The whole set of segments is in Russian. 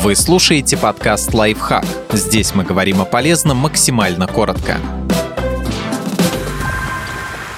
Вы слушаете подкаст «Лайфхак». Здесь мы говорим о полезном максимально коротко.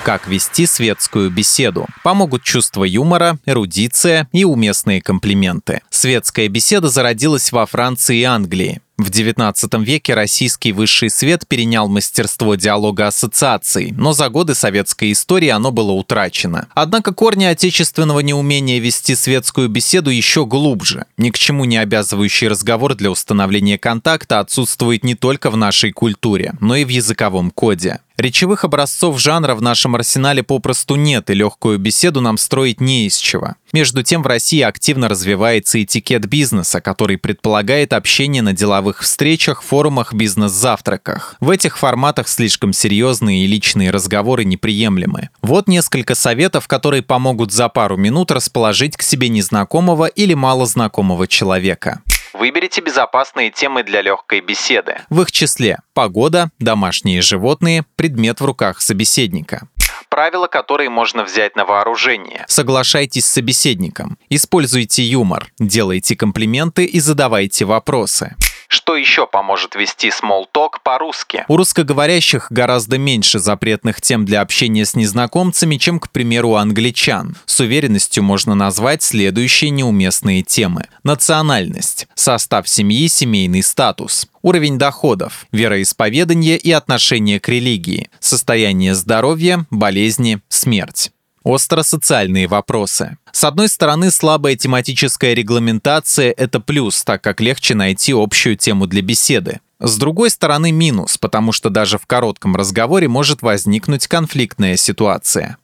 Как вести светскую беседу? Помогут чувство юмора, эрудиция и уместные комплименты. Светская беседа зародилась во Франции и Англии. В XIX веке российский высший свет перенял мастерство диалога ассоциаций, но за годы советской истории оно было утрачено. Однако корни отечественного неумения вести светскую беседу еще глубже. Ни к чему не обязывающий разговор для установления контакта отсутствует не только в нашей культуре, но и в языковом коде. Речевых образцов жанра в нашем арсенале попросту нет, и легкую беседу нам строить не из чего. Между тем в России активно развивается этикет бизнеса, который предполагает общение на деловых встречах, форумах, бизнес-завтраках. В этих форматах слишком серьезные и личные разговоры неприемлемы. Вот несколько советов, которые помогут за пару минут расположить к себе незнакомого или малознакомого человека. Выберите безопасные темы для легкой беседы. В их числе погода, домашние животные, предмет в руках собеседника правила, которые можно взять на вооружение. Соглашайтесь с собеседником. Используйте юмор, делайте комплименты и задавайте вопросы. Что еще поможет вести small talk по-русски? У русскоговорящих гораздо меньше запретных тем для общения с незнакомцами, чем, к примеру, у англичан. С уверенностью можно назвать следующие неуместные темы. Национальность, состав семьи, семейный статус, уровень доходов, вероисповедание и отношение к религии, состояние здоровья, болезни, смерть. Остро-социальные вопросы. С одной стороны, слабая тематическая регламентация – это плюс, так как легче найти общую тему для беседы. С другой стороны, минус, потому что даже в коротком разговоре может возникнуть конфликтная ситуация.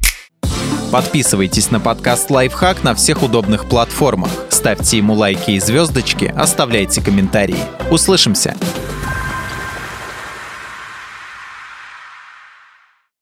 Подписывайтесь на подкаст «Лайфхак» на всех удобных платформах. Ставьте ему лайки и звездочки, оставляйте комментарии. Услышимся!